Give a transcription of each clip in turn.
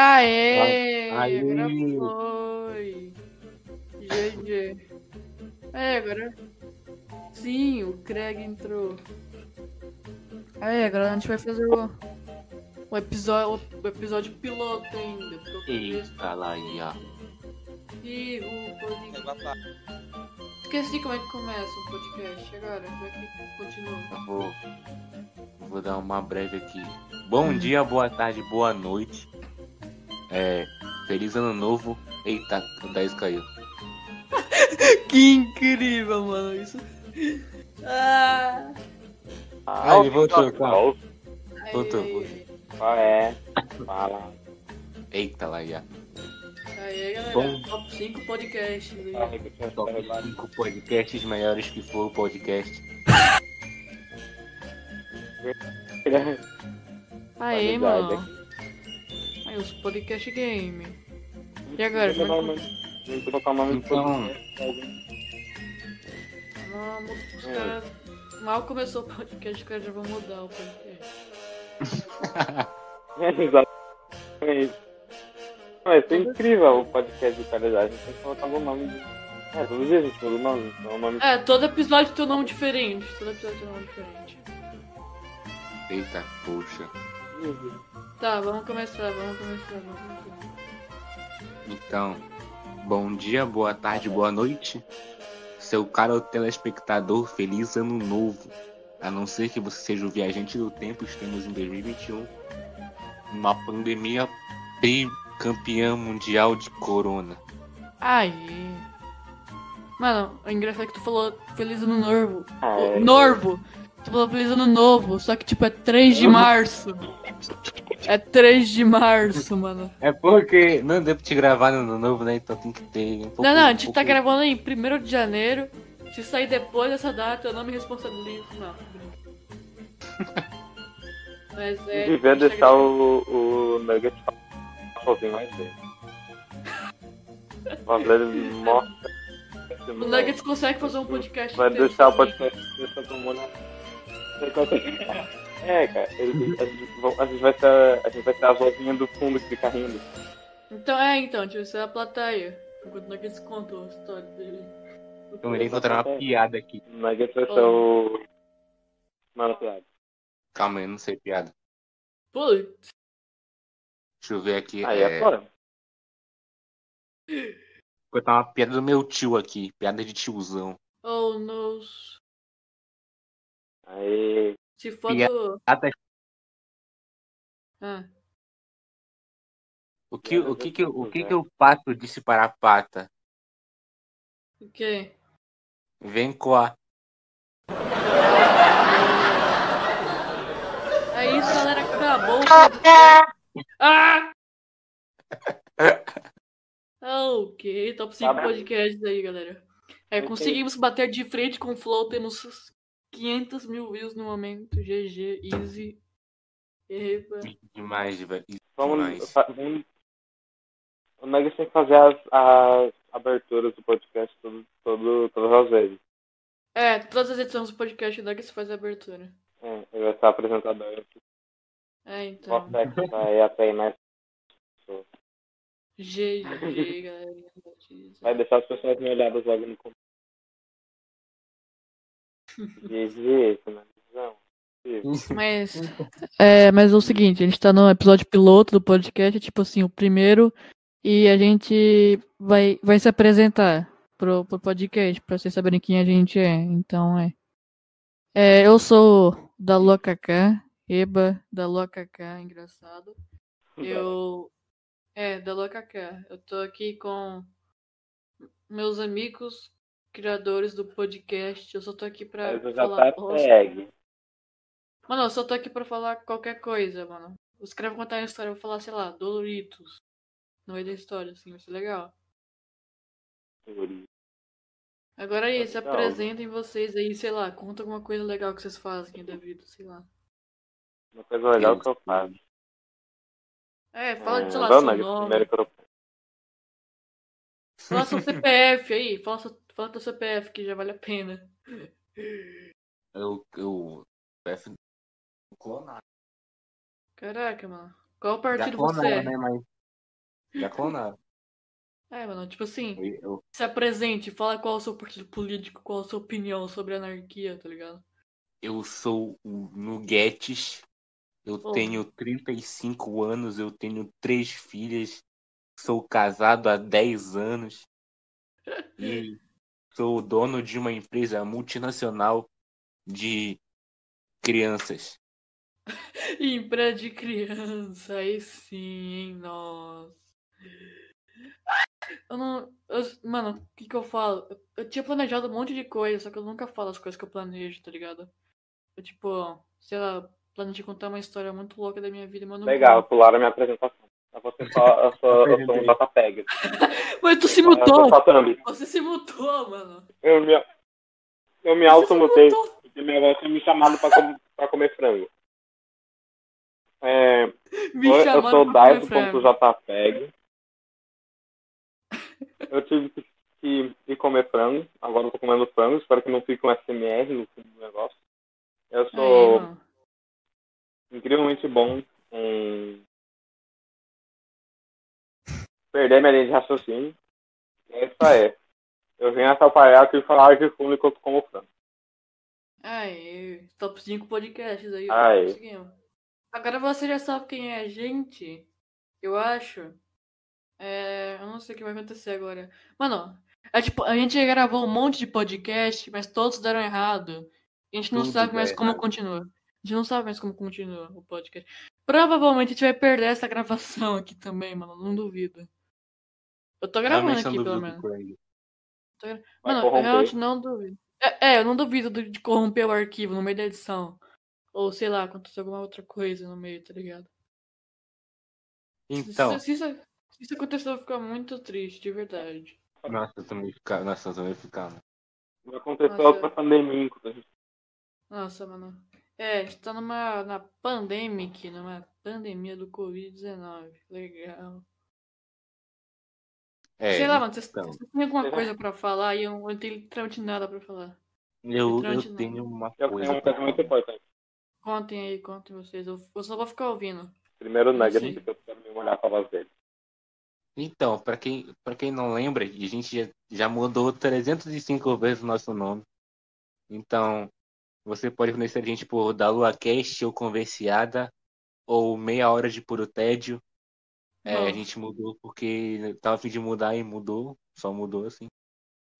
Aê! Aê! Agora foi! GG. É, agora. Sim, o Craig entrou. Aí, agora a gente vai fazer o, o, episódio, o episódio piloto ainda. Eita lá, ia. E o podcast. Esqueci como é que começa o podcast agora. Como é que continua? Eu vou, vou dar uma breve aqui. Bom dia, boa tarde, boa noite. É, feliz ano novo. Eita, o 10 caiu. Que incrível, mano, isso. Ah, Ah, ele voltou, aí. Voltou, voltou. Qual é? Fala. Eita lá, ia. Aí, galera, Bom. top 5 podcasts tinha Top falado. 5 podcasts maiores que for o podcast. Aí, Qualidade mano. Os podcast game. E agora, Vou como é colocar o nome- vou colocar o nome do Então- podcast. Mano, os É. caras. Mal começou o podcast, os caras já vão mudar o podcast. É, Exatamente. Não, isso é incrível o podcast de qualidade. A gente tem que colocar o nome de. É, todo dia a gente muda o nome. Então o nome. É, todo episódio tem um nome diferente. Todo episódio tem um nome diferente. Eita, poxa. Tá, vamos começar, vamos começar, vamos começar. Então, bom dia, boa tarde, boa noite. Seu caro telespectador, feliz ano novo. A não ser que você seja o viajante do tempo, estamos em 2021. Uma pandemia campeã mundial de corona. Aí. Mano, o engraçado é que tu falou Feliz Ano Novo. Ah, é. Norvo. Tu falou Feliz Ano Novo, só que tipo é 3 de março. É 3 de março, mano. É porque não deu pra te gravar no ano novo, né? Então tem que ter um pouco. Não, não, a um gente tá pouco- gravando em 1 de janeiro. Se sair depois dessa data, eu não me responsabilizo. Não. Mas é. Devia tá deixar o, o Nugget sozinho mais vezes. Uma vez ele mostra. O Nuggets consegue fazer um podcast. Vai deixar o podcast todo mundo. É, cara, ele- a, gente, a gente vai ter, a gente vai ter a vozinha do fundo que fica rindo. Então, é, então, deixa eu ser a plateia. Enquanto o Nuggets conta a história dele. Eu irei encontrar uma piada aqui. O Nugget vai ser o. Mano, piada. Calma aí, eu não sei piada. Putz, Deixa eu ver aqui. Aí é é... fora. Vou botar uma piada do meu tio aqui. Piada de tiozão. oh no. Aí. Se for do. Piada- Ah, O que, o que, que, o que, que eu faço disse para a pata? o quê? Vem coar. É isso, galera, acabou. o podcast. Ah! Ok, top 5 Tá podcasts aí, galera. É, conseguimos bater de frente com o Flow, temos 500 mil views no momento. GG, easy. Eba. Demais, velho. Vamos. O Nugget tem que fazer as, as aberturas do podcast todo, todo, todas as vezes. É, todas as edições do podcast que se faz a abertura. É, ele vai ser apresentador. É, então. Mostra que vai atrair mais pessoas. GG, galera. Vai deixar as pessoas me olhadas logo no começo. GG. Mas, é, mas é o seguinte, a gente tá no episódio piloto do podcast, tipo assim, o primeiro, e a gente vai, vai se apresentar pro, pro podcast, pra vocês saberem quem a gente é. Então, é. é eu sou da Lua Kaká, Eba da Lua Kaká, engraçado. Eu. É, da Lua Kaká. Eu tô aqui com meus amigos criadores do podcast. Eu só tô aqui pra já falar tá. Mano, eu só tô aqui pra falar qualquer coisa, mano. Os caras vão contar uma história, eu vou falar, sei lá, Doloritos. No meio da história, assim, vai ser legal. Agora aí, Tá se apresentem vocês aí, sei lá, conta alguma coisa legal que vocês fazem da vida, sei lá. Uma coisa legal que eu faço. É, fala de, sei lá, Não, seu nome. primeiro que eu Fala seu CPF aí, fala, seu, fala teu CPF que já vale a pena. Eu. eu PF clonado. Caraca, mano. Qual Já partido clonaram, você é? né? Mas Já clonaram. É, mano, tipo assim, Eu- se apresente, fala qual é o seu partido político, qual é a sua opinião sobre anarquia, tá ligado? Eu sou o Nuguetes. Eu Porra. tenho 35 anos, eu tenho três filhas, sou casado há 10 anos e sou dono de uma empresa multinacional de crianças. Empresa de criança, aí sim, hein, nossa. Eu não. eu- mano, o que que eu falo? Eu, eu tinha planejado um monte de coisa, só que eu nunca falo as coisas que eu planejo, tá ligado? Eu, tipo, sei lá, planejei contar uma história muito louca da minha vida, não. Legal, pularam a minha apresentação. Eu vou eu eu sou um JPEG. Mas tu se Eu sou mutou! Você se mutou, mano! Eu me, eu me Você automutei, porque minha avó tinha me chamado pra, com, pra comer frango. É, Me eu chamaram sou. Daido.jpeg. Eu tive que, que ir comer frango. Agora eu tô comendo frango. Espero que não fique um SMR no fim do negócio. Eu sou incrivelmente bom em perder minha linha de raciocínio. É isso aí. Eu venho atrapalhar aqui e falar de fundo enquanto como frango. Aí, top 5 podcasts aí. Aí. Conseguimos. Agora você já sabe quem é a gente, eu acho. É, eu não sei o que vai acontecer agora. Mano, é tipo, a gente gravou um monte de podcast, mas todos deram errado. A gente não Tudo sabe mais como errado. continua. A gente não sabe mais como continua o podcast. Provavelmente a gente vai perder essa gravação aqui também, mano. Não duvido. Eu tô gravando aqui, pelo menos. Vai Mano, eu realmente não duvido. É, é, eu não duvido do- de corromper o arquivo no meio da edição. Ou sei lá, acontecer alguma outra coisa no meio, tá ligado? Se- Então, Se, se isso, se isso acontecer, eu vou ficar muito triste, de verdade. nossa, eu também ficava. Nossa, eu também ficava. Vai acontecer Nossa. outra pandemia gente Nossa, mano. É, a gente tá numa na pandemic, numa pandemia do Covid-19. Legal. É, sei lá, mano, vocês então. vocês têm alguma Será? coisa pra falar e eu não tenho literalmente nada pra falar. eu, eu tenho uma Eu tenho coisa uma pra coisa muito importante. Contem aí, contem vocês. Eu, eu só vou ficar ouvindo. Primeiro Não nugget, porque eu quero me molhar com a voz dele. Então, pra quem, pra quem não lembra, a gente já, já mudou 305 vezes o nosso nome. Então, você pode conhecer a gente por Da Lua Cast ou Conversiada ou Meia Hora de Puro Tédio. É, a gente mudou porque tava a fim de mudar e mudou. Só mudou assim.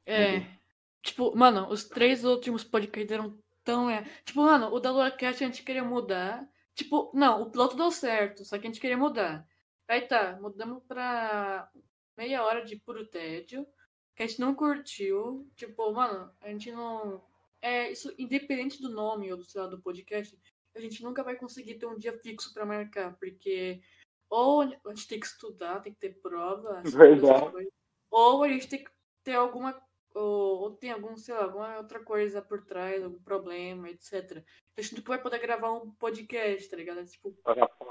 É. Uhum. Tipo, mano, os três últimos podcasts eram tão. É... Tipo, mano, o da LuaCast a gente queria mudar. Tipo, não, o piloto deu certo, só que a gente queria mudar. Aí tá, mudamos pra meia hora de puro tédio, que a gente não curtiu. Tipo, mano, a gente não. É, isso, independente do nome ou do, sei lá, do podcast, a gente nunca vai conseguir ter um dia fixo pra marcar, porque ou a gente tem que estudar, tem que ter prova, essas Verdade. coisas, ou a gente tem que ter alguma ou, ou tem algum, sei lá, alguma outra coisa por trás, algum problema, etc. A gente nunca vai poder gravar um podcast, tá ligado? É, Tipo,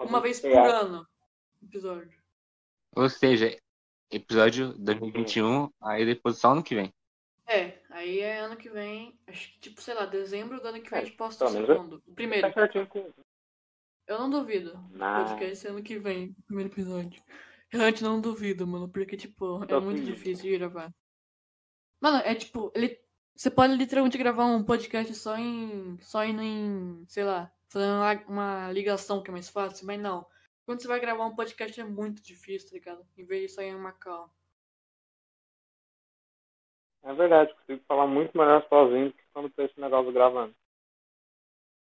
uma vez por ano, episódio. Ou seja, episódio 2021, aí depois só ano que vem. É, aí é ano que vem, acho que tipo, sei lá, dezembro do ano que vem a gente posta o segundo. O primeiro. Tá certinho com Eu não duvido. Não. Podcast ano que vem, primeiro episódio. Realmente não duvido, mano, porque, tipo, é muito difícil de gravar. Mano, é tipo, ele. Você pode literalmente gravar um podcast só em. Só indo em. sei lá, fazendo uma- ligação que é mais fácil, mas não. Quando você vai gravar um podcast é muito difícil, tá ligado? Em vez de só ir em uma call. É verdade, consigo falar muito melhor sozinho do que quando tô esse negócio gravando.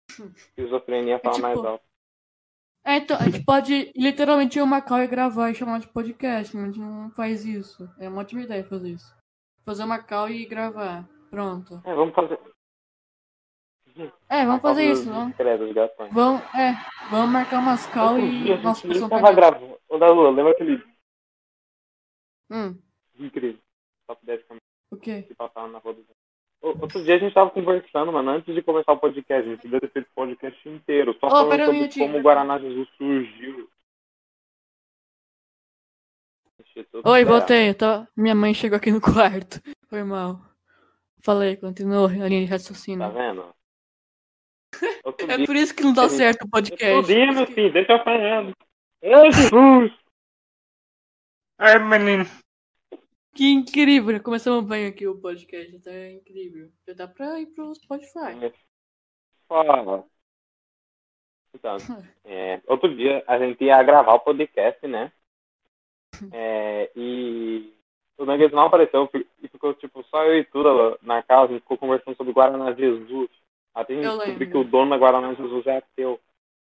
Esquizofrenia fala tipo- mais alto. É, então, a gente pode literalmente ir uma call e gravar e chamar de podcast, mas a gente não faz isso. É uma ótima ideia fazer isso. Fazer uma call e gravar. Pronto. É, vamos fazer. É, vamos fazer isso, Vamos. Vamos, é, vamos marcar umas call e. Nossa, pessoal tava gravando. Ô, da Lua, lembra aquele Hum, incrível? Top 10 que o quê? que passava na rua do... Outro dia a gente tava conversando, mano, antes de começar o podcast, a gente devia ter feito o podcast inteiro, só Ô, falando um sobre minutinho. como o Guaraná Jesus surgiu. Oi, voltei. tava- Minha mãe chegou aqui no quarto. Foi mal. Falei, continuou a linha de Tá raciocínio. vendo? Outro É por isso que não dá certo o podcast. isso que- filho, deixa eu falando. Ô, Jesus! Ai, menino. Que incrível! Começamos bem aqui o podcast, tá incrível. Já dá pra ir pro Spotify. Fala. Então, é, outro dia a gente ia gravar o podcast, né? É, e o Nuggets não apareceu e ficou tipo só eu e Tura na casa, a gente ficou conversando sobre Guaraná Jesus. Até a gente descobriu que o dono da Guaraná Jesus é ateu.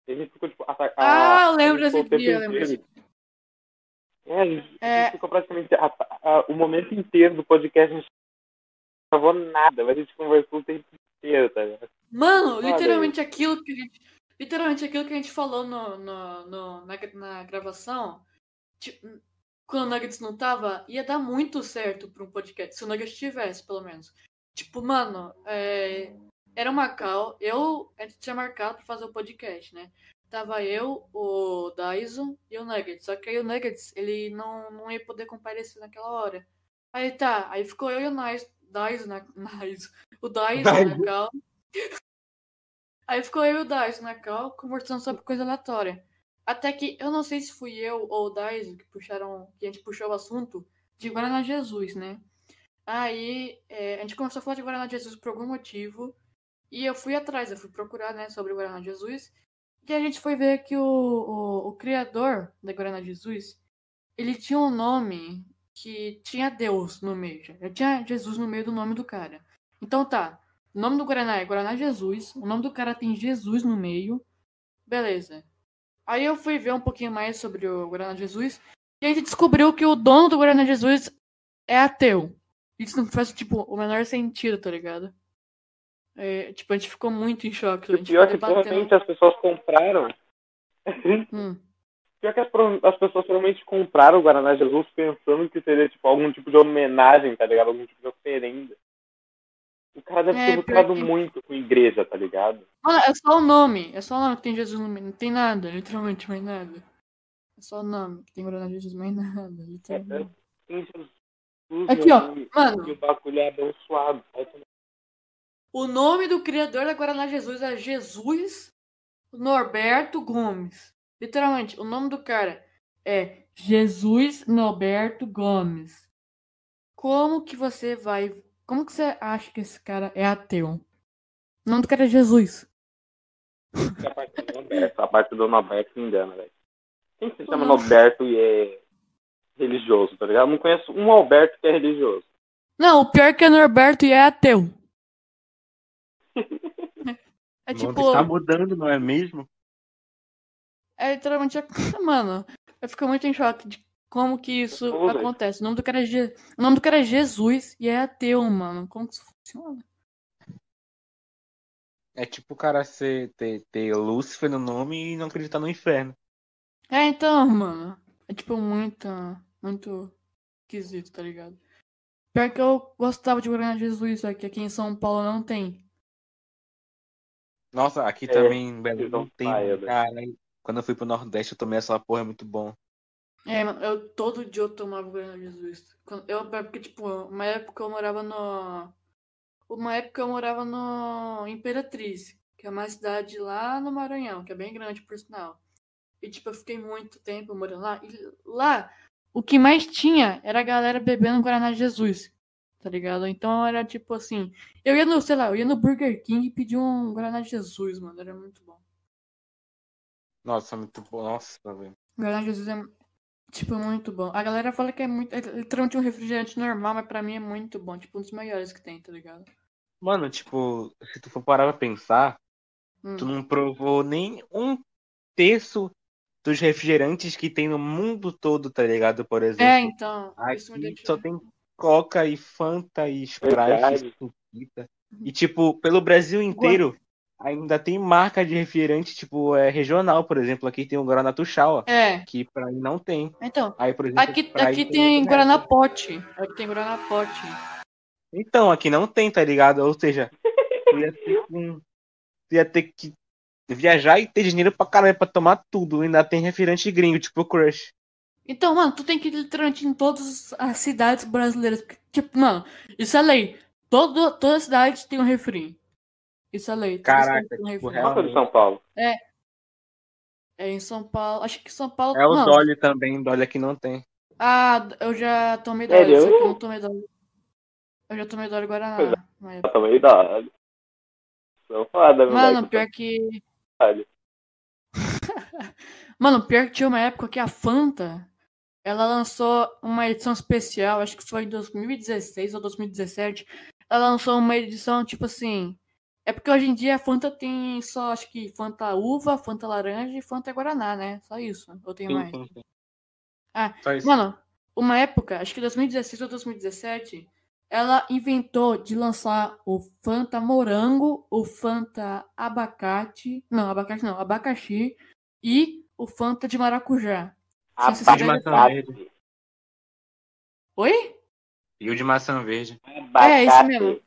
E a gente ficou tipo. A, a, Ah, lembro desse dia, lembro É, a gente, É. ficou praticamente a- a- o momento inteiro do podcast, a gente não gravou nada, mas a gente conversou o tempo inteiro, tá ligado? Mano, Olha literalmente aquilo que a gente. Literalmente aquilo que a gente falou no, no, no- na, na gravação. tipo, quando o Nuggets não tava, ia dar muito certo pra um podcast. Se o Nuggets tivesse, pelo menos. Tipo, mano, é, era uma call. Eu. A gente tinha marcado pra fazer o podcast, né? Tava eu, o Daiso e o Nuggets. Só que aí o Nuggets, ele não, não ia poder comparecer naquela hora. Aí tá, aí ficou eu e o Nais- Daiso na. O Daiso na Daiso. call. Aí ficou eu e o Daiso na cal conversando sobre coisa aleatória. Até que eu não sei se fui eu ou o Daiso que puxaram, que a gente puxou o assunto de Guaraná Jesus, né? Aí é, a gente começou a falar de Guaraná Jesus por algum motivo. E eu fui atrás, eu fui procurar, né, sobre o Guaraná Jesus. E a gente foi ver que o, o, o criador da Guaraná Jesus, ele tinha um nome que tinha Deus no meio. já. Tinha Jesus no meio do nome do cara. Então tá, o nome do Guaraná é Guaraná Jesus. O nome do cara tem Jesus no meio. Beleza. Aí eu fui ver um pouquinho mais sobre o Guaraná Jesus. E a gente descobriu que o dono do Guaraná Jesus é ateu. Isso não faz, tipo, o menor sentido, tá ligado? É, tipo, a gente ficou muito em choque. O pior é que provavelmente as pessoas compraram. Hum. Pior que as, as pessoas provavelmente compraram o Guaraná Jesus pensando que seria tipo algum tipo de homenagem, tá ligado? Algum tipo de oferenda. O cara deve É, ter que- muito com igreja, tá ligado? Mano, é só o nome. É só o nome que tem Jesus no meio. Não tem nada, literalmente, mais nada. É só o nome que tem Guaraná Jesus, mais nada, literalmente. Tem Jesus. Aqui, ó, e- mano. E o bagulho é abençoado. Aí tu- O nome do criador da Guaraná Jesus é Jesus Norberto Gomes. Literalmente, o nome do cara é Jesus Norberto Gomes. Como que você vai. Como que você acha que esse cara é ateu? O nome do cara é Jesus. A parte do Norberto, a parte do Norberto me engana, velho. Quem se chama. Norberto e é religioso, tá ligado? Eu não conheço um Alberto que é religioso. Não, o pior é que é Norberto e é ateu. É tipo. está mudando, não é mesmo? É literalmente. a- Mano, eu fico muito em choque de como que isso Ô, velho. acontece. O nome do cara é, Je- o nome do cara é Jesus e é ateu, mano. Como que isso funciona? É tipo o cara ser, ter, ter Lúcifer no nome e não acreditar no inferno. É, então, mano. É tipo muito. Muito esquisito, tá ligado? Pior que eu gostava de Guaraná Jesus, só que aqui em São Paulo não tem. Nossa, aqui É, também em eles não tem. saem, né? Cara, quando eu fui pro Nordeste, eu tomei essa porra, é muito bom. É, mano, eu todo dia eu tomava Guaraná Jesus. Eu, porque, tipo, uma época eu morava no. Uma época eu morava no Imperatriz, que é uma cidade lá no Maranhão, que é bem grande, por sinal. E, tipo, eu fiquei muito tempo morando lá. E lá, o que mais tinha era a galera bebendo Guaraná Jesus, tá ligado? Então era tipo assim. Eu ia no, sei lá, eu ia no Burger King e pedi um Guaraná Jesus, mano. Era muito bom. Nossa, muito bom. Nossa, velho. Guaraná Jesus é, tipo, muito bom. A galera fala que é muito. É literalmente um refrigerante normal, mas pra mim é muito bom. Tipo, um dos melhores que tem, tá ligado? Mano, tipo, se tu for parar pra pensar, Hum. tu não provou nem um terço dos refrigerantes que tem no mundo todo, tá ligado? Por exemplo. É, então. Isso me Aqui deixa. só tem Coca e Fanta e Sprite e tipo, pelo Brasil inteiro, ainda tem marca de refrigerante, tipo, é, regional, por exemplo. Aqui tem o Guaraná Tuxaua, É, que pra aí não tem. então. Aí, por exemplo, Aqui, aqui tem outro Guaraná. Pote. Aqui tem Guaraná Pote. Então, aqui não tem, tá ligado? Ou seja, tu ia ter, que- ia ter que viajar e ter dinheiro pra caralho pra tomar tudo. Ainda tem refrigerante gringo, tipo Crush. Então, mano, tu tem que ir literalmente em todas as cidades brasileiras. porque, Tipo, mano, isso é lei. Todo, toda cidade tem um refri. Isso é lei. toda Caraca, um tipo, de São Paulo? É em São Paulo. Acho que São Paulo. É o não, Dolly também, Dolly aqui não tem. Ah, eu já tomei Sério? Dolly, só que eu não tomei Dolly. Eu já tomei Dolly Guaraná. É. Eu também dá. Sou foda, Mano, moleque. pior que. Mano, pior que tinha uma época que a Fanta, ela lançou uma edição especial, acho que foi em 2016 ou 2017. Ela lançou uma edição, tipo assim. É porque hoje em dia a Fanta tem só, acho que Fanta uva, Fanta laranja e Fanta guaraná, né? Só isso. Ou tem Sim, mais? sim, sim. Ah. Mano, uma época, acho que 2016 ou 2017, ela inventou de lançar o Fanta morango, o Fanta abacate, não, abacate não, abacaxi e o Fanta de maracujá. Sim, sim, sim. Abacate. Oi? E o de maçã verde. É, isso Abacate. mesmo.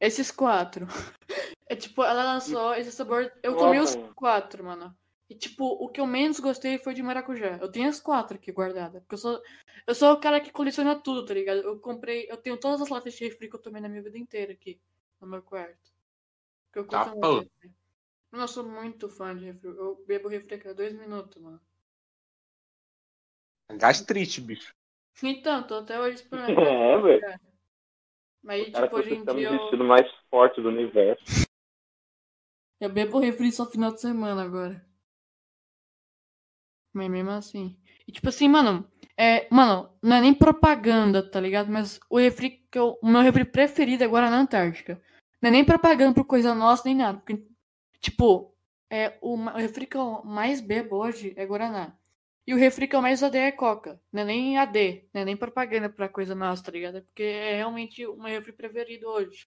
Esses quatro. É tipo, ela lançou esse sabor. Eu tomei os quatro, mano. E tipo, o que eu menos gostei foi de maracujá. Eu tenho as quatro aqui guardadas. Porque eu sou. Eu sou o cara que coleciona tudo, tá ligado? Eu comprei. Eu tenho todas as latas de refri que eu tomei na minha vida inteira aqui. No meu quarto. Porque eu Tá, curto pô. muito refri. Eu sou muito fã de refri. Eu bebo refri a cada dois minutos, mano. Gastrite, bicho. Então, tô até hoje esperando. É, velho. Mas, O cara tipo, hoje em dia eu, vestido mais forte do universo. eu bebo refri só final de semana agora. Mas mesmo assim. E tipo assim, mano, é, mano, não é nem propaganda, tá ligado? Mas o refri que eu, o meu refri preferido é Guaraná Antártica. Não é nem propaganda por coisa nossa, nem nada. Porque, tipo, é, o, o refri que eu mais bebo hoje é Guaraná. E o refri que eu mais odeio é Coca. Não é nem AD, não é nem propaganda pra coisa nossa, tá ligado? É porque é realmente o meu refri preferido hoje.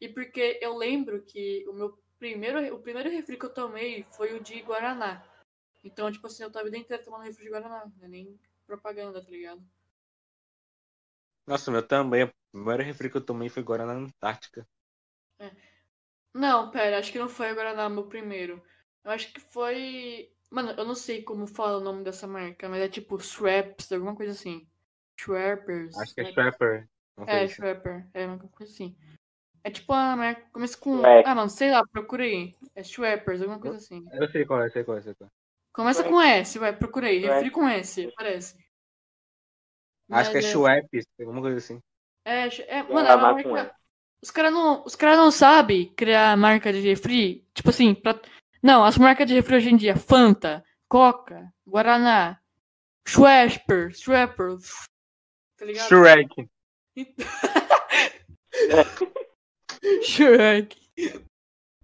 E porque eu lembro que o meu primeiro, o primeiro refri que eu tomei foi o de Guaraná. Então, tipo assim, eu tava a vida inteira tomando refri de Guaraná. Não é nem propaganda, tá ligado? Nossa, meu também. O primeiro refri que eu tomei foi na Antártica. Não, pera, acho que não foi o Guaraná meu primeiro. Eu acho que foi. Mano, eu não sei como fala o nome dessa marca, mas é tipo Schweppes, alguma coisa assim. Schweppers. Acho que é né? Sei É, se- Schwepper. É uma coisa assim. É tipo a marca. Começa com. Ah, mano, sei lá, procura aí. É Schweppers, alguma coisa assim. Eu sei qual é, sei qual é, sei qual é. Começa com S, vai, procura aí. Refri com S, parece. Acho que é Mas Schweppes, alguma coisa assim. É, é, mano, é marca. Os caras não, os cara não sabem criar marca de refri. Tipo assim, pra... não, as marcas de refri hoje em dia: Fanta, Coca, Guaraná, Schwepper, Schwepper. Tá ligado? Shrek. Shrek.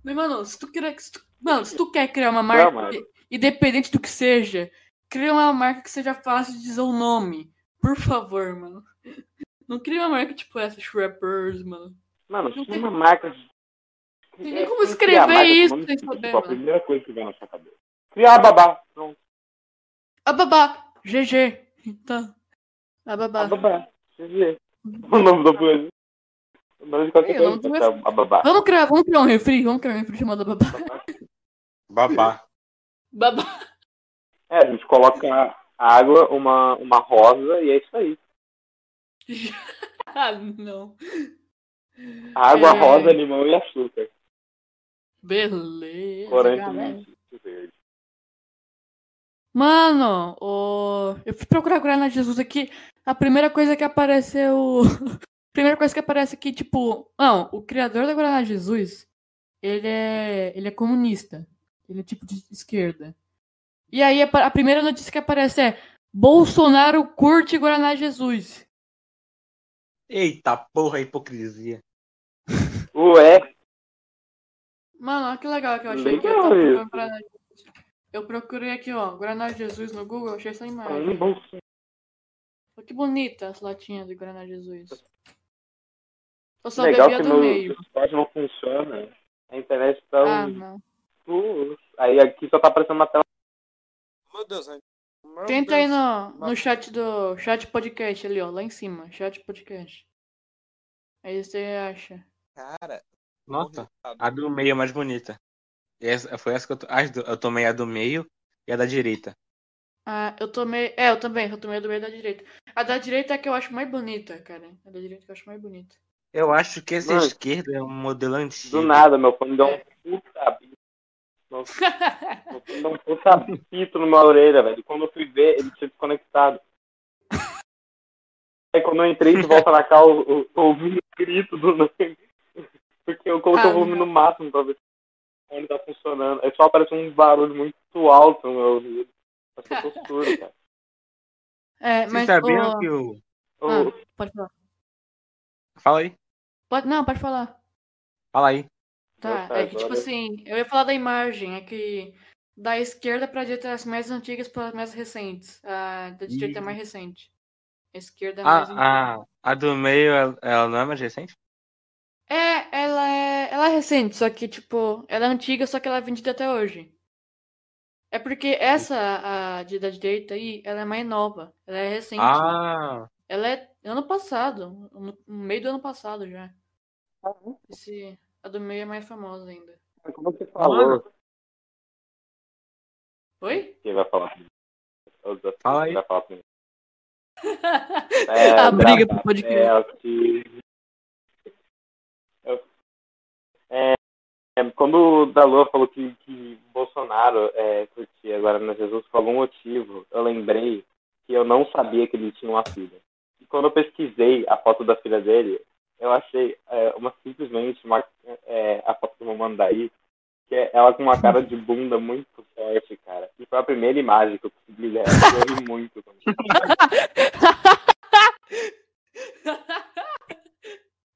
Mas, mano, se tu quer, se tu, mano, se tu quer criar uma marca, mano. independente do que seja, cria uma marca que seja fácil de dizer o nome. Por favor, mano. Não cria uma marca tipo essa, Shreppers, mano. Mano, Não tinha tem- uma marca. De- Tem nem É, como escrever isso sem tipo, saber, A mano. primeira coisa que vem na sua cabeça. Criar babá. Pronto. Ababá, GG. Então, ababá. Babá. GG. O nome da coisa. O nome de qualquer Ei, o nome coisa. ser A babá. Vamos criar, vamos criar um refri, vamos criar um refri chamado babá. Babá. Babá. É, a gente coloca água, uma, uma rosa e é isso aí. ah, não. Água, É. rosa, limão e açúcar. Beleza, verde. Mano, o... eu fui procurar Guaraná Jesus aqui. A primeira coisa que apareceu. a primeira coisa que aparece aqui, tipo. Não, o criador da Guaraná Jesus, ele é. Ele é comunista. Ele é tipo de esquerda. E aí a, a primeira notícia que aparece é Bolsonaro curte Guaraná Jesus. Eita porra, hipocrisia. Ué, Mano, olha que legal que eu achei Legal que eu, eu procurei aqui, ó, Guaraná Jesus no Google, achei essa imagem. bolsa. Olha que bonita as latinhas de Guaraná Jesus. Eu só Legal bebia que do meu meio. Não funciona. A internet tá Ah, um... não. Uh, Aí aqui só tá aparecendo uma tela. Meu Deus, né? Meu Tenta aí Deus. no, no Mas- chat do. Chat podcast ali, ó, lá em cima. Chat podcast. Aí você acha. Cara, Nossa, a do meio é mais bonita. E Essa, foi essa que eu, to... ah, eu tomei a do meio e a da direita. Ah, eu tomei. É, eu também, eu tomei a do meio da direita. A da direita é a que eu acho mais bonita, cara. A da direita que eu acho mais bonita. Eu acho que essa Mano. esquerda é um modelo antigo. Do nada, meu fone deu É. um puta bicho. Meu fone um puta pito numa orelha, velho. Quando eu fui ver, ele tinha desconectado. Aí quando eu entrei de volta na cal, eu, eu ouvi um grito do. Porque eu coloquei Ah, o volume no máximo pra ver se o fone tá funcionando. Aí só aparece um barulho muito alto no meu ouvido. Tô surdo, cara. É, Vocês mas. sabiam ô, que o. Eu- Ah, pode falar. Fala aí. Pode, não, pode falar. Fala aí. Tá, é que tipo assim, eu ia falar da imagem, é que da esquerda pra direita as mais antigas para as mais recentes. A da direita é mais recente. A esquerda é mais antiga. A, a, a do meio, ela- ela não é mais recente? É, ela é, ela é recente, só que tipo, ela é antiga, só que ela é vendida até hoje. É porque essa, a de da direita aí, ela é mais nova, ela é recente. Ah, Ela é ano passado, no, meio do ano passado já. Esse, a do meio é mais famosa ainda. Como você falou? Oi? Quem vai falar primeiro? Fala quem aí. vai falar primeiro. É, a briga pro podcast. É, que... É, quando o Dalua falou que, que Bolsonaro é, curtia agora na Jesus por algum motivo, eu lembrei que eu não sabia que ele tinha uma filha. E quando eu pesquisei a foto da filha dele, eu achei é, uma simplesmente uma, é, a foto que eu vou mandar aí, que é ela com uma cara de bunda muito forte, cara. E foi a primeira imagem que eu consegui ler. Eu ri muito.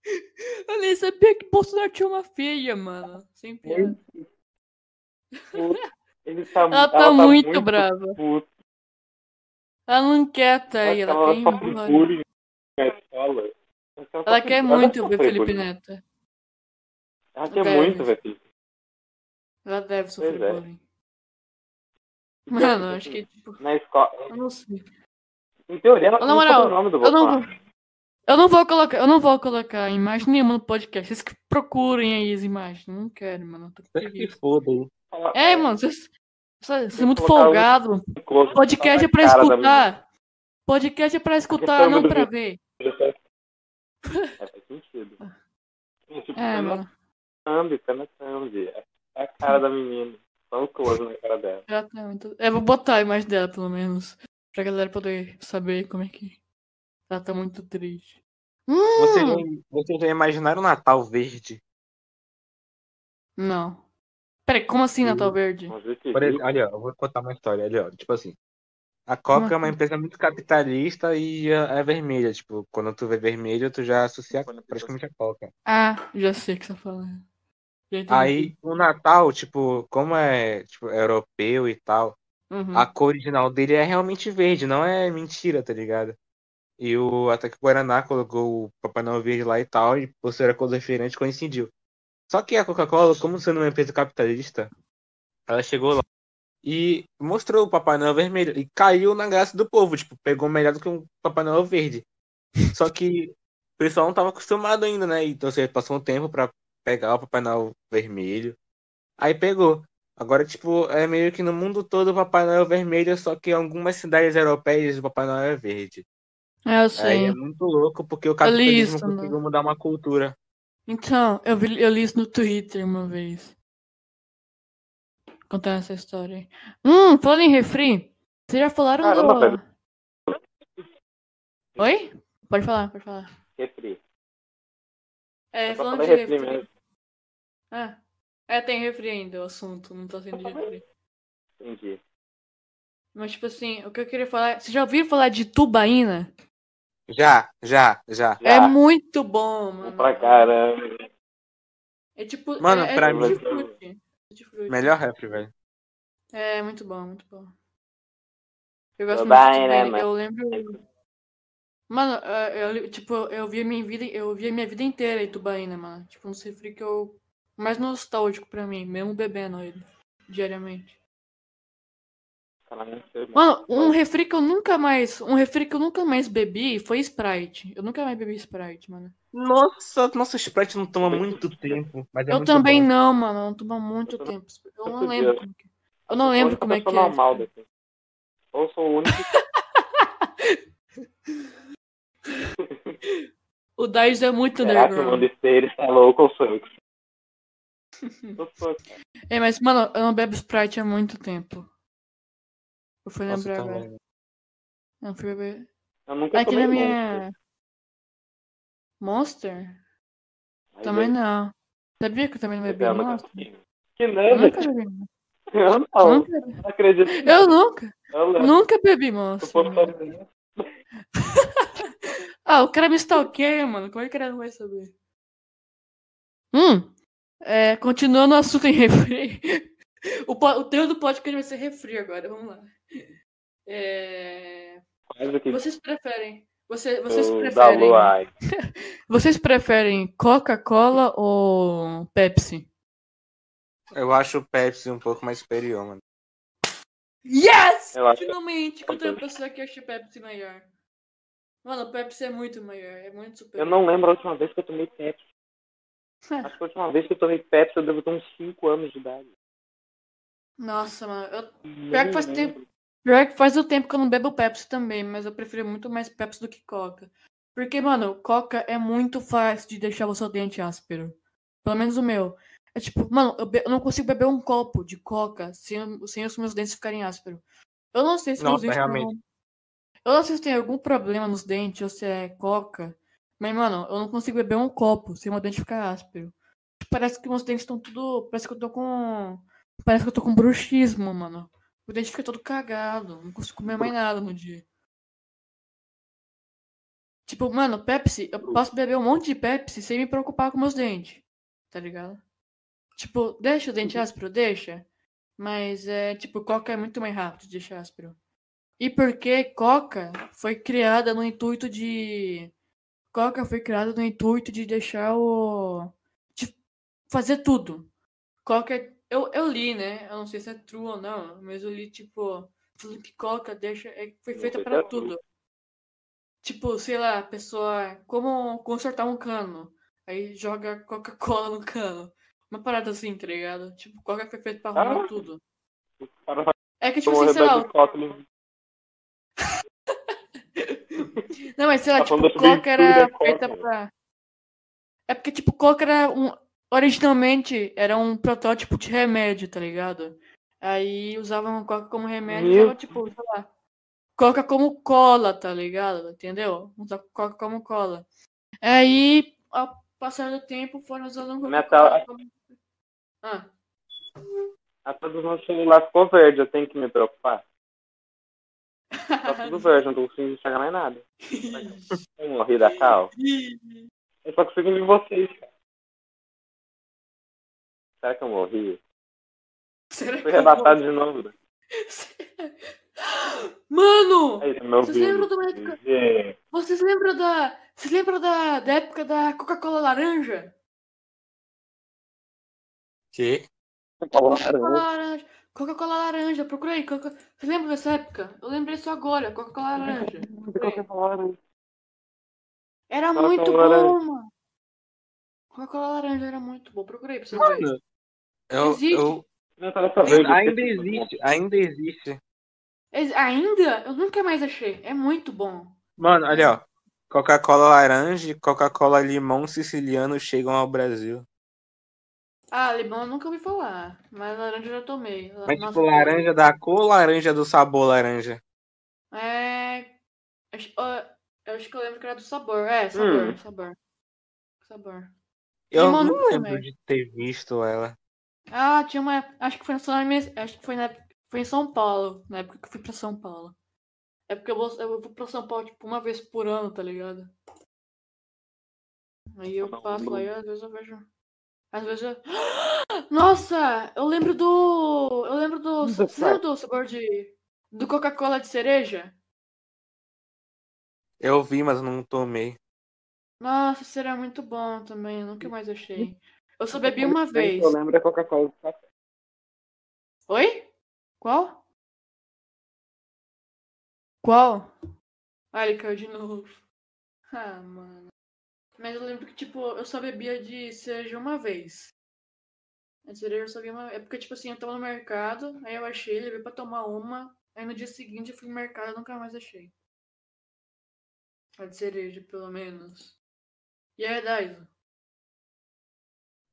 Eu nem sabia que Bolsonaro tinha uma filha, mano. Sem piada. Ele tá, Ela tá muito brava. puta. Ela não quer tá aí, ela bullying na escola. Acho que Ela sofre- quer muito ver Felipe bullying. Neto. Ela quer Deve. muito ver Felipe. Ela deve sofrer Pois é. bullying. Mano, acho que, tipo, Na escola. eu não sei. Em teoria, ela Na tem o moral, sobrenome do Eu não, Bolsonaro. vou- eu não vou colocar, eu não vou colocar imagem nenhuma no podcast. Vocês que procurem aí as imagens. Não quero, mano. eu Tô com que. Fala- É, mano, vocês, vocês são muito colocar um- folgado. close Podcast é pra escutar. Podcast é pra escutar, não pra ver. menina. É, faz sentido. Tipo, É, tá na mano. thumb, tá na thumb. É a cara da menina. Só um close na cara dela. Exatamente. Eu vou botar a imagem dela, pelo menos. Pra galera poder saber como é que. Ela tá muito triste. Hum, Vocês, já- vocês já imaginaram o Natal verde? Não. Peraí, como assim Natal Verde? Por exemplo, ó, eu vou contar uma história, olha, ó, tipo assim. A Coca é uma Uhum. empresa muito capitalista e é vermelha. Tipo, quando tu vê vermelho, tu já associa praticamente a Coca. Ah, já sei o que você tá falando. Aí, o Natal, tipo, como é, tipo, é europeu e tal, Uhum. a cor original dele é realmente verde, não é mentira, tá ligado? E o Ataque Guaraná colocou o Papai Noel verde lá e tal, e por ser a cor diferente, coincidiu. Só que a Coca-Cola, como sendo uma empresa capitalista, ela chegou lá e mostrou o Papai Noel vermelho e caiu na graça do povo, tipo, pegou melhor do que um Papai Noel verde. Só que o pessoal não tava acostumado ainda, né? Então você passou um tempo pra pegar o Papai Noel vermelho. Aí pegou. Agora, tipo, é meio que no mundo todo o Papai Noel é vermelho, só que em algumas cidades europeias o Papai Noel é verde. É, eu Aí sei. é muito louco porque o li capitalismo isso, né? conseguiu mudar uma cultura. Então, eu, vi, eu li isso no Twitter uma vez. Contando essa história aí. Hum, falando em refri, vocês já falaram Caramba, do... velho. Oi? Pode falar, pode falar. Refri. É, Eu falando de refri refri. mesmo. Ah, é, tem refri ainda, o assunto, não tá sendo de refri. Entendi. Mas, tipo assim, o que eu queria falar... Vocês já ouviram falar de tubaína? Já, já, já. É Já. muito bom, mano. pra caramba. É tipo... Mano, é, é pra mim- frutti. Tutti frutti. Melhor rap, velho. É, muito bom, muito bom. Eu gosto Tubaína, muito de Tubaína. mano. Eu lembro. Mano, eh, eu, tipo, eu vi a minha vida, eu vi a minha vida inteira em Tubaína, mano. Tipo, um refri que eu. Mais nostálgico pra mim, mesmo bebendo ele diariamente. Você- Mano, um refri que eu nunca mais. Um refri que eu nunca mais bebi foi Sprite. Eu nunca mais bebi Sprite, mano. Nossa, nosso Sprite não toma muito tempo. Mas é eu muito também bom. não, mano. Não toma muito Eu tempo. Eu eu não lembro como que. Eu não lembro como é que é. normal daqui. Ou sou o único. O Dice é muito Será que o underground. mundo inteiro está louco ou eu? Eu cara. É, mas, mano, eu não bebo Sprite há muito tempo. Eu fui Nossa, lembrar também. agora. Eu fui beber. Eu nunca Aqui na minha. Monster? Aí Também eu- não. Sabia que eu também não bebi eu Monster? consegui. Que Eu não, nunca bebi. Eu não. Nunca- Não acredito. Eu nunca, Eu nunca bebi Monster. isso, Ah, o cara me stalkeia, mano. Como é que ele não vai saber? Hum. É, continuando o assunto em refri. O, po- o tema do podcast vai ser refri agora. Vamos lá. É, que vocês preferem. Você, vocês preferem. Vocês preferem Coca-Cola ou Pepsi? Eu acho o Pepsi um pouco mais superior, mano. Yes! Eu acho- Finalmente, encontrei uma pessoa que acha Pepsi maior. Mano, o Pepsi é muito maior, é muito superior. Eu não lembro a última vez que eu tomei Pepsi. Acho que a última vez que eu tomei Pepsi eu devo ter uns 5 anos de idade. Nossa, mano. Eu, Pior que faz lembro. tempo. Pior que faz o tempo que eu não bebo Pepsi também, mas eu prefiro muito mais Pepsi do que Coca. Porque, mano, Coca é muito fácil de deixar o seu dente áspero. Pelo menos o meu. É tipo, mano, eu, eu não consigo beber um copo de Coca sem, sem os meus dentes ficarem ásperos. Eu não sei se meus Nossa, dentes realmente. Eu não sei se tem algum problema nos dentes ou se é Coca. Mas, mano, eu não consigo beber um copo sem meu dente ficar áspero. Parece que meus dentes estão tudo. Parece que eu tô com. Parece que eu tô com bruxismo, mano. O dente fica todo cagado. Não consigo comer mais nada no dia. Tipo, mano, Pepsi, eu posso beber um monte de Pepsi sem me preocupar com meus dentes. Tá ligado? Tipo, deixa o dente áspero, deixa. Mas é, tipo, Coca é muito mais rápido de deixar áspero. E porque Coca foi criada no intuito de. Coca foi criada no intuito de deixar o. de fazer tudo. Coca. Eu, eu li, né? Eu não sei se é true ou não, mas eu li, tipo, que Coca deixa. é- foi feita pra é tudo. Tipo, sei lá, a pessoa. Como consertar um cano. Aí joga Coca-Cola no cano. Uma parada assim, tá ligado? Tipo, Coca foi feita pra arrumar Ah. tudo. Cara É que, tipo assim, sei lá, Não, mas sei lá, Tá tipo, Coca era aventura feita pra. É porque, tipo, Coca era um. Originalmente era um protótipo de remédio, tá ligado? Aí usavam Coca como remédio, Meu usava, tipo, sei lá. Coca como cola, tá ligado? Entendeu? Usava Coca como cola. Aí, ao passar do tempo, foram usando Metal- Coca-Cola como. Ah. A todo meu celular ficou verde, eu tenho que me preocupar. Tá tudo verde, não tô conseguindo enxergar mais nada. Eu morri da cal. Eu só consigo ver vocês, cara. Será que eu morri? Será que Fui eu arrebatado de novo. né? Mano! Aí, meu Vocês lembram Gente, Vocês lembram da. Vocês lembram da, da época da Coca-Cola laranja? Que? Coca-Cola laranja. Coca-Cola laranja, procura aí. Coca... Vocês lembram dessa época? Eu lembrei só agora, Coca-Cola laranja. Era Coca-Cola muito laranja. bom, mano. Coca-Cola laranja era muito bom. Procurei pra vocês verem. Eu, Existe. eu, ainda existe, ainda existe. Ex- Ainda? Eu nunca mais achei. É muito bom. Mano, olha, ó. Coca-Cola laranja e Coca-Cola limão siciliano chegam ao Brasil. Ah, limão eu nunca ouvi falar. Mas laranja eu já tomei. Mas Nossa, tipo, laranja da cor ou laranja do sabor laranja? É. Eu acho que eu lembro que era do sabor. É, sabor, Hum. sabor. Sabor. Eu Limão não não lembro também. de ter visto ela. Ah, tinha uma. Acho que foi só na minha- Acho que foi, na... foi em São Paulo, na época que eu fui pra São Paulo. É porque eu vou, eu vou pra São Paulo, tipo, uma vez por ano, tá ligado? Aí eu passo lá e às vezes eu vejo. Às vezes eu. Nossa! Eu lembro do. Eu lembro do. Você lembra do sabor de. Do Coca-Cola de cereja? Eu vi, mas não tomei. Nossa, isso era muito bom também. Eu nunca mais achei. Eu só bebi uma vez. Eu lembro é Coca-Cola. Oi? Qual? Qual? Ah, ele caiu de novo. Ah, mano. Mas eu lembro que, tipo, eu só bebia de cereja uma vez. A cereja eu só bebia uma... É porque, tipo assim, eu tava no mercado, aí eu achei, levei pra tomar uma, aí no dia seguinte eu fui no mercado e nunca mais achei. A de cereja, pelo menos. E aí, Daiso?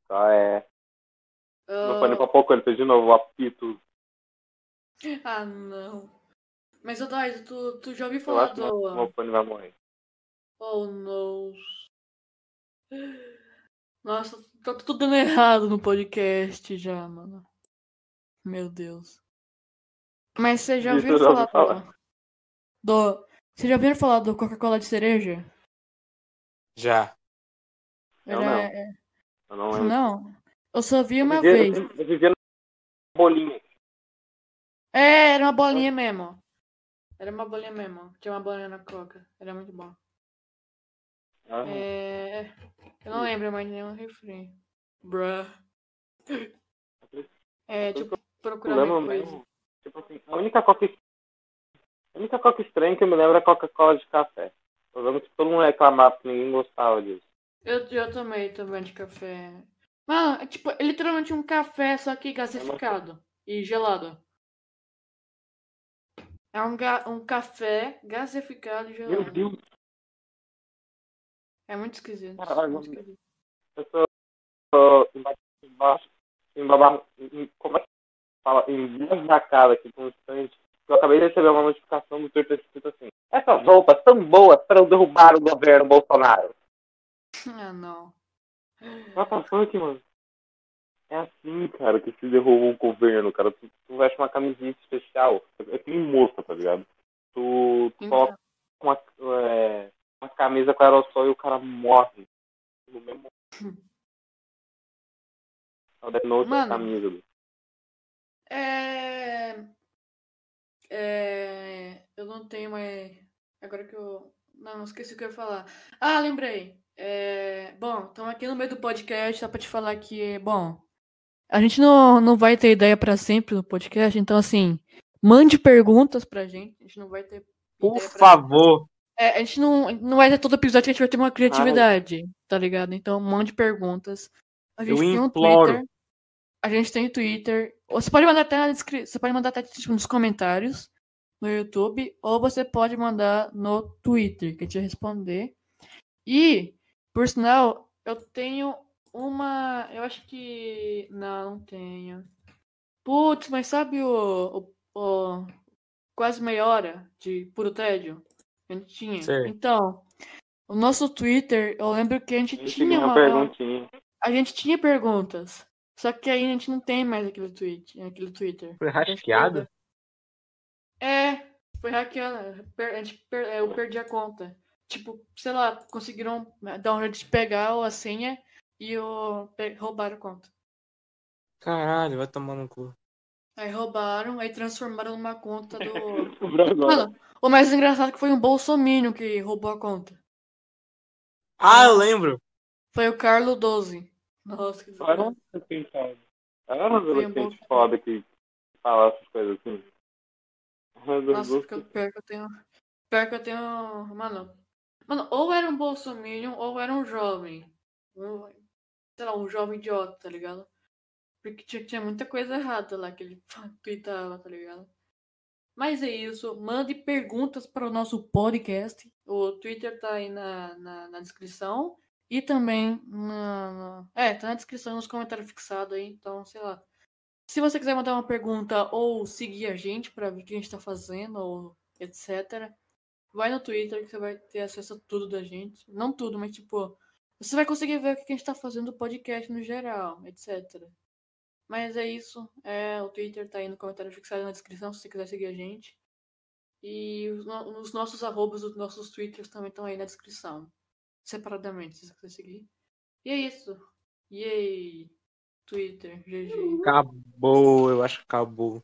Só é. Ah, Meu fone pra pouco, ele fez de novo o apito. Ah, não. Mas, ô Daiso, tu, tu já ouviu falar do... meu- meu fone vai morrer. Oh, no. Nossa, tá tudo dando errado no podcast já, mano. Meu Deus. Mas você já ouviu falar, falar. do... do. Você já ouviu falar do Coca-Cola de cereja? Já. Eu Era- não. é- Eu não lembro. Não. Eu só vi Eu uma vivia- vez. Eu vivia na bolinha. É, era uma bolinha mesmo. Era uma bolinha mesmo. Tinha uma bolinha na coca. Era muito bom. Aham. É... Eu não lembro mais nenhum refrão. Bruh. É, tipo, procurar mesmo. Tipo assim, a única coca. A única coca estranha que eu me lembro é a Coca-Cola de café. Eu lembro que todo mundo reclamava que ninguém gostava disso. Eu, eu tomei também de café. Mano, é tipo, é literalmente um café, só que gasificado e gelado. É um, ga um café gasificado e Meu gelado. Deus, É muito esquisito. Caralho, muito esquisito. eu tô, tô embaixo, embaixo, embaixo, em- como é que fala? Cara aqui constante. Eu acabei de receber uma notificação do Twitter escrito assim. Essas roupas são boas para derrubar o governo Bolsonaro. Ah, não. What the fuck, mano? É assim, cara, que se derruba o governo, cara. Tu, tu veste uma camiseta especial. É que nem moça, tá ligado? Tu, tu Então, coloca uma, é, uma camisa com aerossol e o cara morre. No mesmo. É o Death Note da Mano. camisa. É... é... Eu não tenho mais. Agora que eu. Não esqueci o que eu ia falar. Ah, lembrei. É... Bom, estamos aqui no meio do podcast, só pra te falar que, bom, a gente não, não vai ter ideia pra sempre no podcast, então assim, mande perguntas pra gente. A gente não vai ter. Por favor. É, a gente não, não vai ter todo episódio que a gente vai ter uma criatividade, tá ligado? Então, mande perguntas. A gente Eu tem um imploro. Twitter. A gente tem Twitter. Você pode mandar até na descri... Você pode mandar até tipo, nos comentários no YouTube. Ou você pode mandar no Twitter, que a gente vai responder. E, por sinal, eu tenho uma. Eu acho que. Não, não tenho. Putz, mas sabe o. o, o- Quase meia hora de puro tédio? A gente tinha. Sei. Então, o nosso Twitter, eu lembro que a gente A gente tinha uma uma. perguntinha. A gente tinha perguntas. Só que aí a gente não tem mais aquele tweet, aquele Twitter. Foi hackeado? É, foi hackeado. Per- a gente per- eu perdi a conta. Tipo, sei lá, conseguiram dar um jeito de pegar a senha e o, roubaram a conta. Caralho, vai tomar no cu. Aí roubaram, aí transformaram numa conta do. Mano, o mais engraçado é que foi um bolsominion que roubou a conta. Ah, eu lembro. Foi o Carlo 12. Nossa, que Era um desgraça. adolescente, cara. Era um Foi um adolescente bom- foda que falava essas coisas assim. Um Nossa, pior que eu tenho. Pior que eu tenho. Mano. Mano, ou era um bolsominion ou era um jovem. Um, sei lá, um jovem idiota, tá ligado? Porque tinha, tinha muita coisa errada lá que ele tweetava, tá ligado? Mas é isso. Mande perguntas para o nosso podcast. O Twitter tá aí na, na, na descrição. E também na, na- É, tá na descrição, nos comentários fixados aí. Então, sei lá. Se você quiser mandar uma pergunta ou seguir a gente para ver o que a gente tá fazendo, ou etc., vai no Twitter que você vai ter acesso a tudo da gente. Não tudo, mas tipo, você vai conseguir ver o que a gente tá fazendo no podcast no geral, etc. Mas é isso. É, o Twitter tá aí no comentário fixado na descrição se você quiser seguir a gente. E os, no- os nossos arrobas, os nossos twitters também estão aí na descrição. Separadamente, se você quiser seguir. E é isso. Yay! Twitter, GG. Acabou, eu acho que acabou.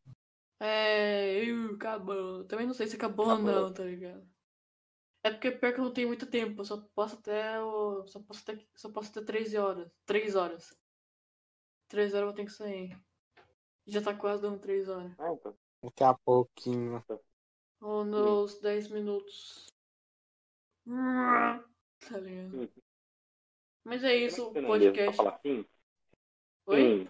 É, eu, acabou. Também não sei se acabou, ou Acabou. não, tá ligado? É porque pior que eu não tenho muito tempo, eu só posso até o. Só posso até, só posso até 13 horas. 3 horas. 3 horas eu vou ter que sair. Já tá quase dando 3 horas. Ah, então. Daqui a pouquinho. Ou nos 10 minutos. Tá ligado? Hum. Mas é isso, o Como é que finaliza? Só podcast. falar assim? Oi? Sim.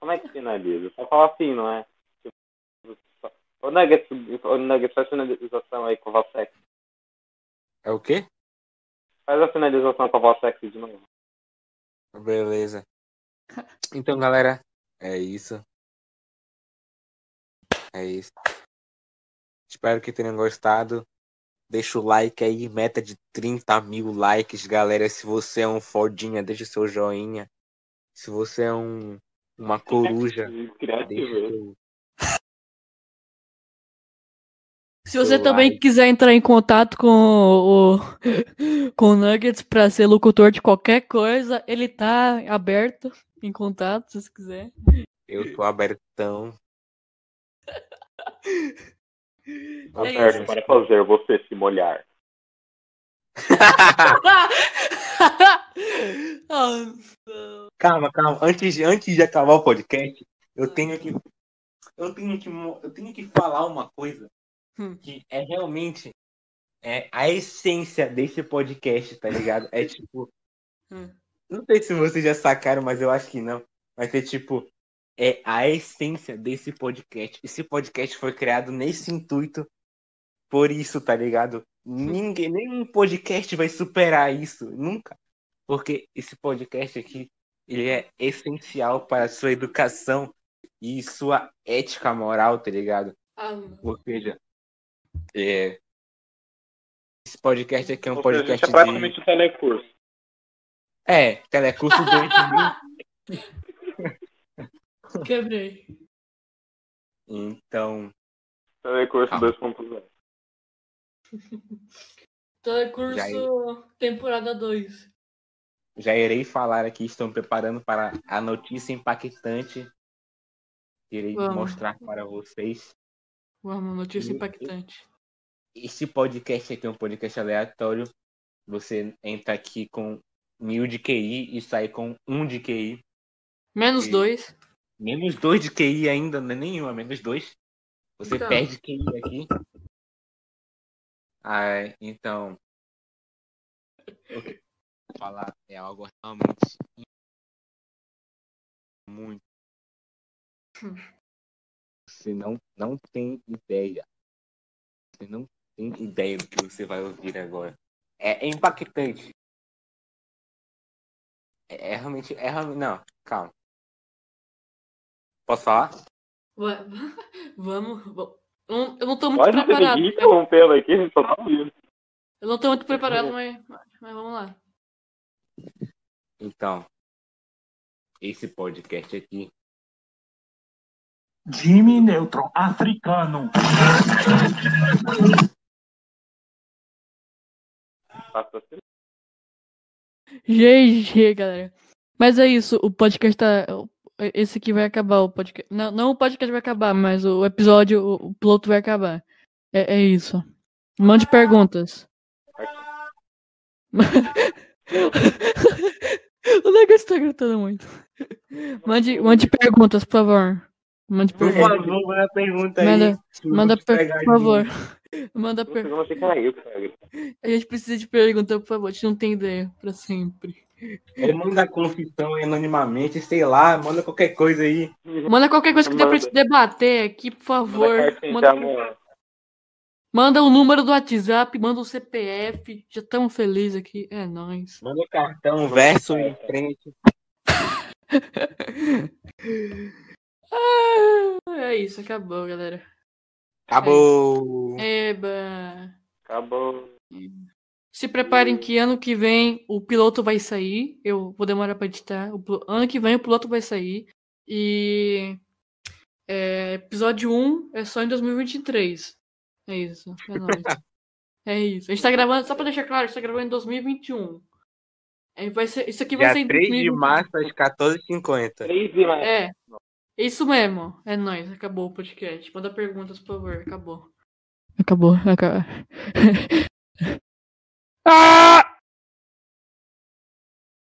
Como é que finaliza? Só falar assim, não é? Ô Nuggets, ô Nuggets, faz a finalização aí com a voz sexy. É o quê? Faz a finalização com a voz sexy de novo. Beleza. Então, galera, é isso. É isso. Espero que tenham gostado. Deixa o like aí, meta de 30 mil likes, galera. Se você é um fodinha, deixa o seu joinha. Se você é um uma coruja, deixa Criativo. seu... Se você Seu também quiser entrar em contato com o, com o Nuggets para ser locutor de qualquer coisa, ele tá aberto em contato, se você quiser. Eu tô abertão. Tá É para fazer você se molhar. Calma, calma. Antes, de- antes de acabar o podcast, eu tenho que. Eu tenho que, eu tenho que falar uma coisa Hum. que é realmente é a essência desse podcast, tá ligado? É tipo. Hum. Não sei se vocês já sacaram, mas eu acho que não. Mas é tipo. É a essência desse podcast. Esse podcast foi criado nesse intuito. Por isso, tá ligado? Ninguém, nenhum podcast vai superar isso. Nunca. Porque esse podcast aqui, ele é essencial para a sua educação e sua ética moral, tá ligado? Ah. Ou seja, é, esse podcast aqui é um Ou seja, podcast isso é praticamente um telecurso. de... É, telecurso do. Quebrei. Então, Telecurso Calma. 2.0. Telecurso Já temporada 2. já irei falar aqui, estão preparando para a notícia impactante. Irei Vamos. mostrar para vocês. Uma notícia E- impactante. Esse podcast aqui é um podcast aleatório. Você entra aqui com mil de QI e sai com um de QI. Menos E- dois. Menos dois de QI ainda, não é nenhum, é menos dois. Você Então. perde QI aqui. Ah, então. Falar é algo realmente muito. Hum. Você não, não tem ideia. Você não tem ideia do que você vai ouvir agora. É, é impactante. É, é realmente. É realmente. Não, calma. Posso falar? Va- Vamos. va- Eu não, eu não tô muito Pode preparado. seguir interrompendo aqui, a gente só tá ouvindo. Eu não tô muito preparado, mas, mas vamos lá. Então, esse podcast aqui Jimmy Neutron africano. GG, galera. Mas é isso, o podcast tá. Esse aqui vai acabar o podcast. Não, não o podcast vai acabar, mas o episódio, o, o piloto vai acabar. É, é isso. Mande perguntas. o negócio tá gritando muito. Mande, mande perguntas, por favor. Mande Por favor, manda pergunta aí. Manda- Manda, per- por favor. Manda Não per... sei como achei que era eu que tava gritando. A gente precisa de pergunta, por favor. A gente não tem ideia pra sempre. Ou manda confissão anonimamente, sei lá, manda qualquer coisa aí. Manda qualquer coisa que dê pra Manda. gente debater aqui, por favor. Manda Manda, manda o número do WhatsApp, manda o CPF. Já estamos felizes aqui. É nóis. Manda o cartão, verso em frente. Ah, é isso, acabou, galera. Acabou. Eba. Acabou. Se preparem que ano que vem o piloto vai sair. Eu vou demorar pra editar. Ano que vem o piloto vai sair. E é, episódio 1 é só em 2023. É isso. É nóis. é isso. A gente tá gravando, só pra deixar claro, a gente tá gravando em 2021. É, vai ser, isso aqui vai ser Dia em 3 de 2021. março às 14h50. Três e mais. É. Isso mesmo. É nóis. Acabou o podcast. Manda perguntas, por favor. Acabou. Acabou. Acabou. ah!